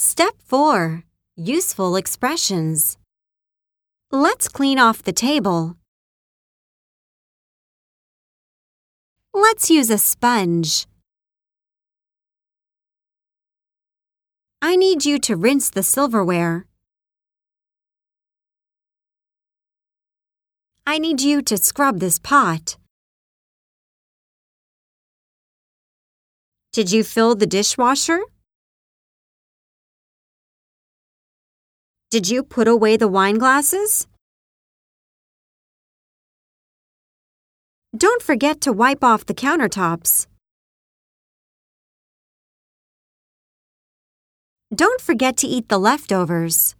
Step 4. Useful expressions. Let's clean off the table. Let's use a sponge. I need you to rinse the silverware. I need you to scrub this pot. Did you fill the dishwasher? Did you put away the wine glasses? Don't forget to wipe off the countertops. Don't forget to eat the leftovers.